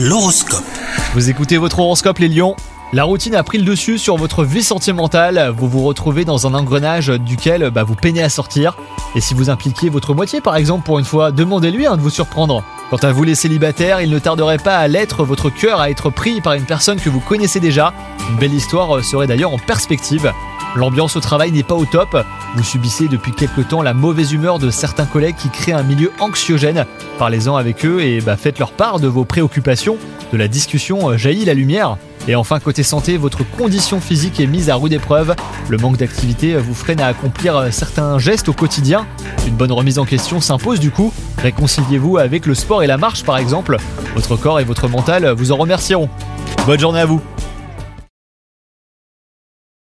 L'horoscope. Vous écoutez votre horoscope les lions? La routine a pris le dessus sur votre vie sentimentale, vous vous retrouvez dans un engrenage duquel bah, vous peinez à sortir. Et si vous impliquiez votre moitié par exemple pour une fois, demandez-lui hein, de vous surprendre. Quant à vous les célibataires, il ne tarderait pas à l'être, votre cœur à être pris par une personne que vous connaissez déjà. Une belle histoire serait d'ailleurs en perspective. L'ambiance au travail n'est pas au top. Vous subissez depuis quelque temps la mauvaise humeur de certains collègues qui créent un milieu anxiogène. Parlez-en avec eux et bah, faites leur part de vos préoccupations. De la discussion euh, jaillit la lumière. Et enfin, côté santé, votre condition physique est mise à rude épreuve. Le manque d'activité vous freine à accomplir euh, certains gestes au quotidien. Une bonne remise en question s'impose du coup. Réconciliez-vous avec le sport et la marche par exemple. Votre corps et votre mental vous en remercieront. Bonne journée à vous